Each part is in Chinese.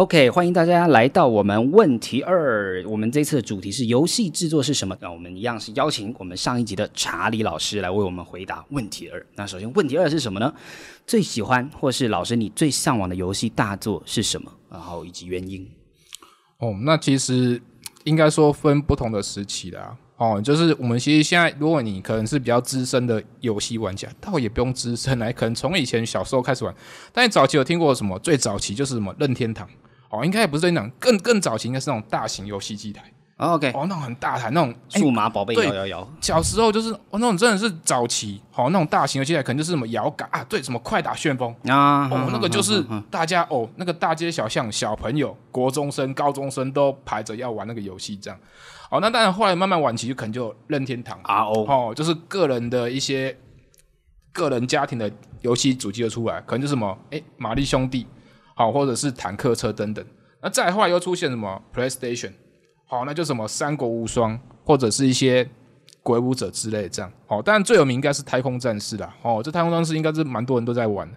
OK，欢迎大家来到我们问题二。我们这次的主题是游戏制作是什么？那我们一样是邀请我们上一集的查理老师来为我们回答问题二。那首先问题二是什么呢？最喜欢或是老师你最向往的游戏大作是什么？然后以及原因。哦，那其实应该说分不同的时期的啊。哦，就是我们其实现在，如果你可能是比较资深的游戏玩家，倒也不用资深来，可能从以前小时候开始玩。但你早期有听过什么？最早期就是什么任天堂哦，应该也不是那种，更更早期应该是那种大型游戏机台。哦、OK，哦，那种很大台那种数码宝贝摇摇摇。小时候就是哦，那种真的是早期，好、哦、那种大型游戏台，可能就是什么摇杆啊，对，什么快打旋风啊，哦，那个就是大家哦，那个大街小巷小朋友、国中生、高中生都排着要玩那个游戏这样。哦，那当然，后来慢慢晚期就可能就任天堂 RO 哦，就是个人的一些个人家庭的游戏主机就出来，可能就是什么诶，玛丽兄弟，好，或者是坦克车等等。那再后来又出现什么 PlayStation，好，那就什么三国无双，或者是一些鬼武者之类这样。好，当然最有名应该是太空战士啦。哦，这太空战士应该是蛮多人都在玩。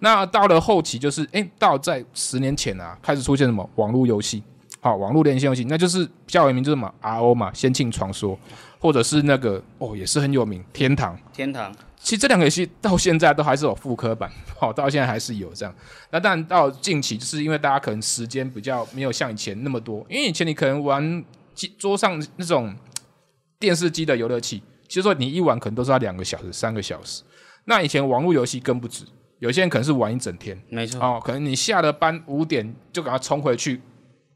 那到了后期就是诶，到在十年前啊，开始出现什么网络游戏。好，网络连线游戏，那就是比较有名，就是什么 RO 嘛，《仙境传说》，或者是那个哦，也是很有名，《天堂》。天堂，其实这两个游戏到现在都还是有复刻版，好，到现在还是有这样。那但到近期，就是因为大家可能时间比较没有像以前那么多，因为以前你可能玩机桌上那种电视机的游乐器，其实说你一玩可能都是要两个小时、三个小时。那以前网络游戏更不止，有些人可能是玩一整天，没错哦，可能你下了班五点就赶快冲回去。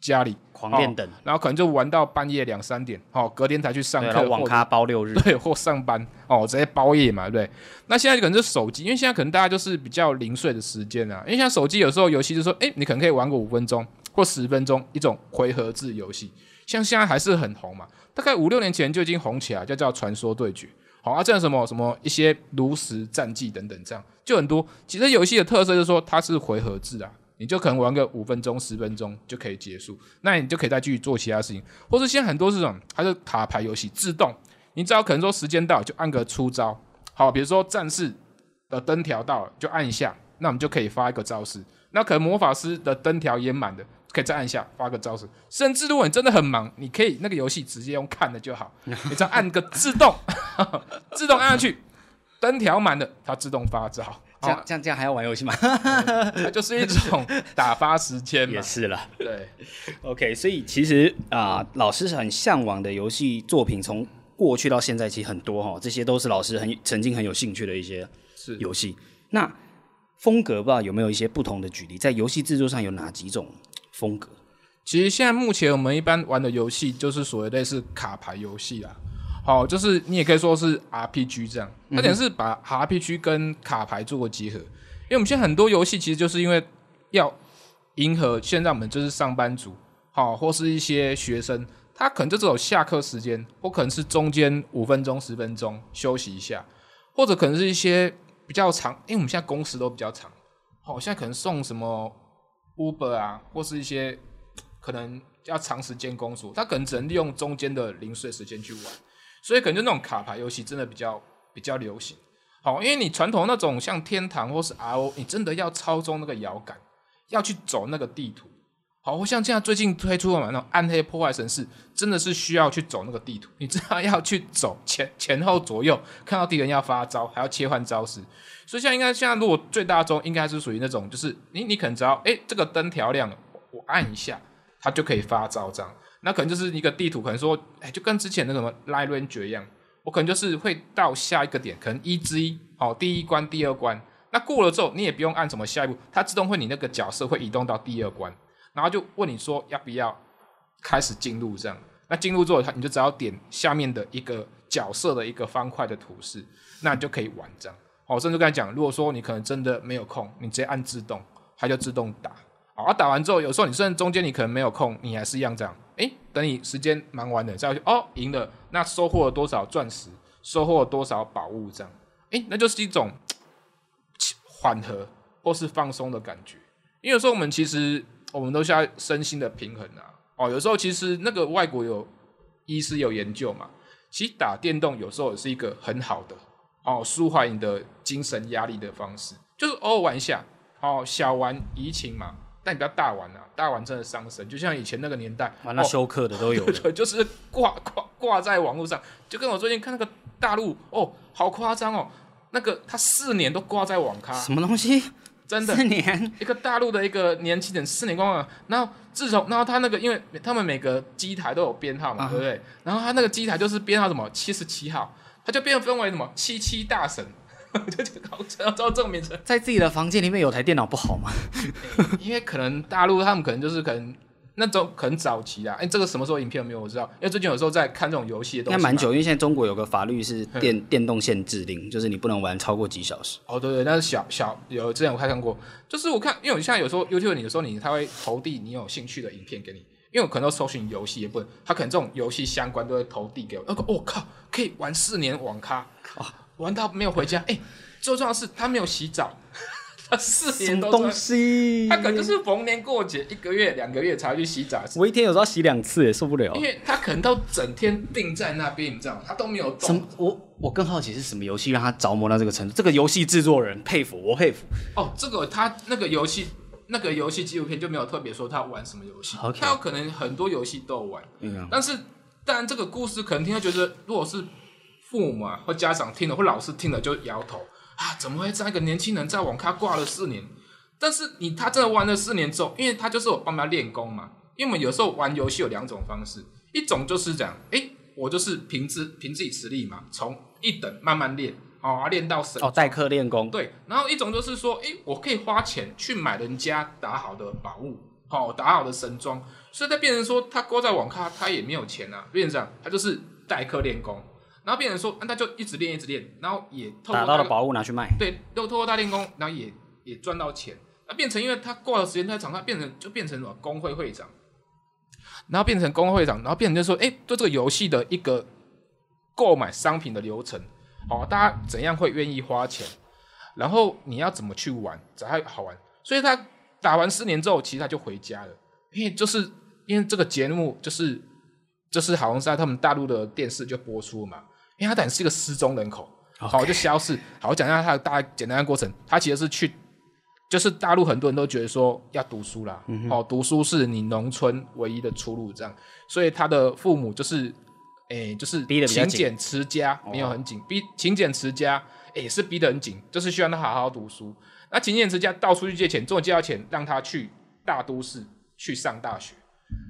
家里狂练等、哦，然后可能就玩到半夜两三点，哦，隔天才去上课，网咖包六日，对，或上班，哦，直接包夜嘛，对。那现在可能是手机，因为现在可能大家就是比较零碎的时间啊，因为像手机有时候游戏就说，哎，你可能可以玩个五分钟或十分钟一种回合制游戏，像现在还是很红嘛，大概五六年前就已经红起来，就叫传说对决，好啊，这样什么什么一些炉石战记等等，这样就很多。其实游戏的特色就是说它是回合制啊。你就可能玩个五分钟、十分钟就可以结束，那你就可以再继续做其他事情，或者现在很多这种它是卡牌游戏，自动，你只要可能说时间到就按个出招，好，比如说战士的灯条到了就按一下，那我们就可以发一个招式，那可能魔法师的灯条也满的，可以再按一下发个招式，甚至如果你真的很忙，你可以那个游戏直接用看的就好，你只要按个自动，自动按下去，灯条满了，它自动发招。这样这样这样还要玩游戏吗？它就是一种打发时间嘛。也是了，对。OK，所以其实啊、呃，老师是很向往的游戏作品，从过去到现在其实很多哈，这些都是老师很曾经很有兴趣的一些游戏。那风格不知道有没有一些不同的举例，在游戏制作上有哪几种风格？其实现在目前我们一般玩的游戏就是所谓类似卡牌游戏啦。好，就是你也可以说是 RPG 这样，它点是把 RPG 跟卡牌做个结合。因为我们现在很多游戏其实就是因为要迎合现在我们就是上班族，好，或是一些学生，他可能就只有下课时间，或可能是中间五分钟、十分钟休息一下，或者可能是一些比较长，因为我们现在工时都比较长，好，现在可能送什么 Uber 啊，或是一些可能要长时间工作，他可能只能利用中间的零碎时间去玩。所以可能就那种卡牌游戏真的比较比较流行，好，因为你传统那种像天堂或是 RO，你真的要操纵那个摇杆，要去走那个地图，好，像现在最近推出的嘛那种暗黑破坏神四，真的是需要去走那个地图，你知道要去走前前后左右，看到敌人要发招，还要切换招式，所以现在应该现在如果最大宗应该是属于那种，就是你你可能只要哎这个灯调亮了，我按一下，它就可以发招这样。那可能就是一个地图，可能说，哎，就跟之前那什么 Line Ranger 一样，我可能就是会到下一个点，可能一之一，好，第一关、第二关，那过了之后，你也不用按什么下一步，它自动会你那个角色会移动到第二关，然后就问你说要不要开始进入这样，那进入之后，它你就只要点下面的一个角色的一个方块的图示，那你就可以玩这样，好，甚至刚才讲，如果说你可能真的没有空，你直接按自动，它就自动打。好，打完之后，有时候你甚至中间你可能没有空，你还是一样这样。哎，等你时间忙完了再去，哦，赢了，那收获了多少钻石，收获了多少宝物，这样，哎，那就是一种缓和或是放松的感觉。因为有时候我们其实我们都需要身心的平衡啊。哦，有时候其实那个外国有医师有研究嘛，其实打电动有时候也是一个很好的哦，舒缓你的精神压力的方式，就是偶尔玩一下。哦，小玩怡情嘛，但你不要大玩啊，大玩真的伤身，就像以前那个年代，玩那休克的都有的，对，就是挂挂挂在网络上，就跟我最近看那个大陆哦，好夸张哦，那个他四年都挂在网咖，什么东西？真的四年，一个大陆的一个年轻人四年光了，然后自从然后他那个，因为他们每个机台都有编号嘛，uh -huh. 对不对？然后他那个机台就是编号什么七十七号，他就变分为什么七七大神。就搞知道这个名称，在自己的房间里面有台电脑不好吗？欸、因为可能大陆他们可能就是可能那种很早期啊，哎、欸，这个什么时候影片有没有我知道？因为最近有时候在看这种游戏的应该蛮久，因为现在中国有个法律是电电动限制令，就是你不能玩超过几小时。哦，对对，那是小小有之前我看过，就是我看，因为我现在有时候 YouTube 你有时候你他会投递你有兴趣的影片给你，因为我可能都搜寻游戏也不能，他可能这种游戏相关都会投递给我。那个我靠，可以玩四年网咖，哦，玩到没有回家，哎、欸。最重要的是他没有洗澡，他四年都东西，他可能就是逢年过节一个月两个月才去洗澡。我一天有时候洗两次也受不了，因为他可能都整天定在那边，你知道吗？他都没有动。我我更好奇是什么游戏让他着魔到这个程度？这个游戏制作人佩服，我佩服。哦，这个他那个游戏那个游戏纪录片就没有特别说他玩什么游戏.他有可能很多游戏都有玩。嗯，但是当然这个故事可能听他觉得，如果是父母啊或家长听了或老师听了就摇头。啊，怎么会这样一个年轻人在网咖挂了四年？但是你他真的玩了四年之后，因为他就是我帮他练功嘛。因为我们有时候玩游戏有两种方式，一种就是这样，诶，我就是凭自凭自己实力嘛，从一等慢慢练，哦，练到神。哦，代课练功。对，然后一种就是说，诶，我可以花钱去买人家打好的宝物，好、哦、打好的神装，所以他变成说，他勾在网咖，他也没有钱啊，变成这样，他就是代课练功。然后变成说，那就一直练，一直练，然后也透过打到了宝物拿去卖，对，又透过大练功，然后也也赚到钱。那变成，因为他挂的时间太长，他变成就变成什么工会会长，然后变成工会会长，然后变成就说，哎，对这个游戏的一个购买商品的流程，哦，大家怎样会愿意花钱，然后你要怎么去玩才还好玩。所以他打完四年之后，其实他就回家了，因为就是因为这个节目就是就是好像是在他们大陆的电视就播出嘛。因为他等于是一个失踪人口，好.就消失。好，我讲一下他的大概简单的过程。他其实是去，就是大陆很多人都觉得说要读书啦，嗯，哦，读书是你农村唯一的出路，这样。所以他的父母就是，诶、欸，就是勤俭持家，没有很紧，逼勤俭持家，也、欸、是逼得很紧，就是希望他好好读书。那勤俭持家，到处去借钱，终于借到钱，让他去大都市去上大学。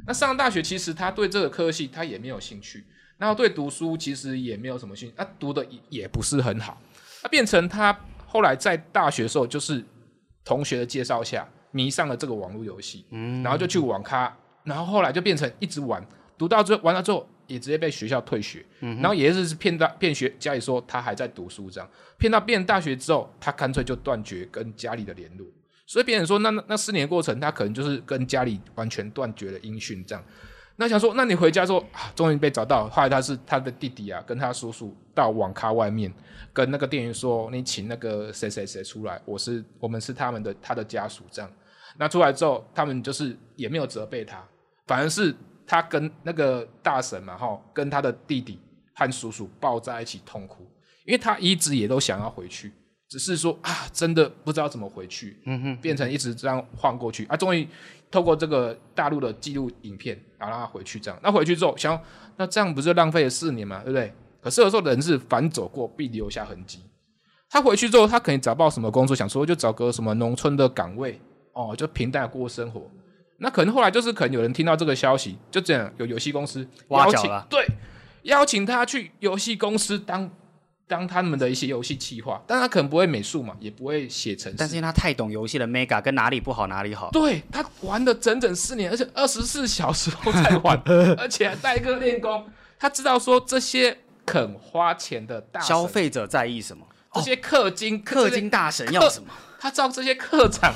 那上大学，其实他对这个科系他也没有兴趣。然后对读书其实也没有什么兴趣，他、啊、读的也不是很好，他变成他后来在大学的时候，就是同学的介绍下迷上了这个网络游戏，嗯，然后就去网咖，然后后来就变成一直玩，读到最后玩了之后也直接被学校退学，嗯，然后也是骗到骗学家里说他还在读书这样，骗到变大学之后，他干脆就断绝跟家里的联络，所以别人说那那四年过程，他可能就是跟家里完全断绝了音讯这样。那想说，那你回家之后啊，终于被找到。后来他是他的弟弟啊，跟他叔叔到网咖外面，跟那个店员说：“你请那个谁谁谁出来，我是我们是他们的他的家属。”这样，那出来之后，他们就是也没有责备他，反而是他跟那个大婶嘛，哈，跟他的弟弟和叔叔抱在一起痛哭，因为他一直也都想要回去。只是说啊，真的不知道怎么回去，嗯哼，变成一直这样晃过去啊。终于透过这个大陆的记录影片，然后让他回去这样。那回去之后，想那这样不是浪费了四年嘛，对不对？可是有时候人是反走过必留下痕迹。他回去之后，他可能找不到什么工作，想说就找个什么农村的岗位哦，就平淡过生活。那可能后来就是可能有人听到这个消息，就这样有游戏公司邀请，对，邀请他去游戏公司当。当他们的一些游戏企划，但他可能不会美术嘛，也不会写程式，但是因为他太懂游戏的 Mega 跟哪里不好哪里好。对，他玩了整整四年，而且二十四小时都在玩，而且还代课练功。他知道说这些肯花钱的大消费者在意什么，这些氪金氪金大神要什么，他知道这些课长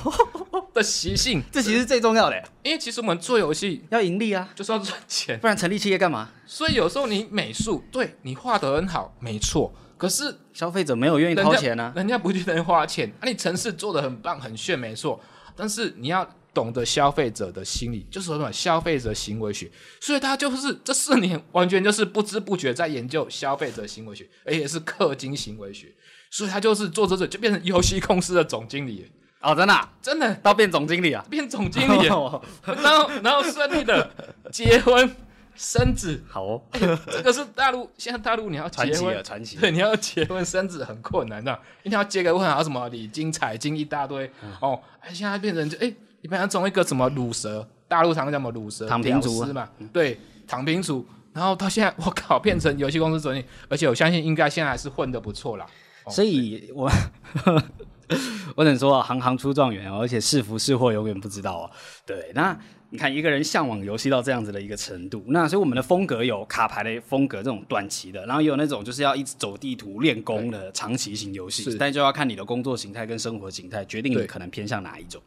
的习性，这其实最重要的。因为其实我们做游戏要盈利啊，就是要赚钱，不然成立企业干嘛？所以有时候你美术对你画得很好，没错。可是消费者没有愿意掏钱呢、啊，人家不去能花钱。啊，你城市做的很棒很炫，没错。但是你要懂得消费者的心理，就是什么消费者行为学。所以他就是这四年完全就是不知不觉在研究消费者行为学，而且是氪金行为学。所以他就是做着做着就变成游戏公司的总经理。哦，真的、啊，真的到变总经理啊，变总经理，然后然后顺利的结婚生子。好哦，欸、这个是大陆，现在大陆你要传奇了，传奇。对，你要结婚生子很困难的，一定要结个婚，还有什么礼金、彩金一大堆、嗯、哦。哎，现在变成就哎，一般要种一个什么乳蛇，大陆常讲什么乳蛇，躺平族嘛，对，躺平族。然后到现在，我靠，变成游戏公司总经理，而且我相信应该现在还是混的不错啦。哦、所以我 我只能说啊，行行出状元，而且是福是祸永远不知道啊。对，那你看一个人向往游戏到这样子的一个程度，那所以我们的风格有卡牌的风格，这种短期的，然后也有那种就是要一直走地图练功的长期型游戏，但就要看你的工作形态跟生活形态决定你可能偏向哪一种。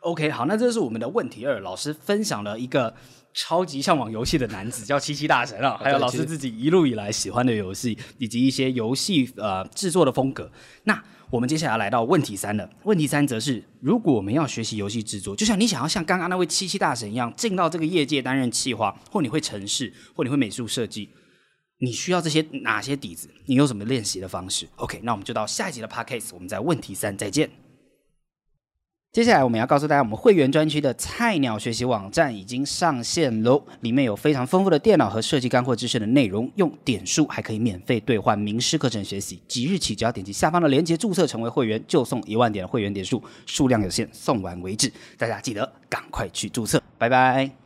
OK，好，那这是我们的问题二，老师分享了一个。超级向往游戏的男子叫七七大神啊，还有老师自己一路以来喜欢的游戏，以及一些游戏呃制作的风格。那我们接下来来到问题三了。问题三则是，如果我们要学习游戏制作，就像你想要像刚刚那位七七大神一样进到这个业界担任企划，或你会城市，或你会美术设计，你需要这些哪些底子？你有什么练习的方式？OK，那我们就到下一集的 Podcast，我们在问题三再见。接下来我们要告诉大家，我们会员专区的菜鸟学习网站已经上线喽！里面有非常丰富的电脑和设计干货知识的内容，用点数还可以免费兑换名师课程学习。即日起，只要点击下方的链接注册成为会员，就送一万点的会员点数，数量有限，送完为止。大家记得赶快去注册，拜拜。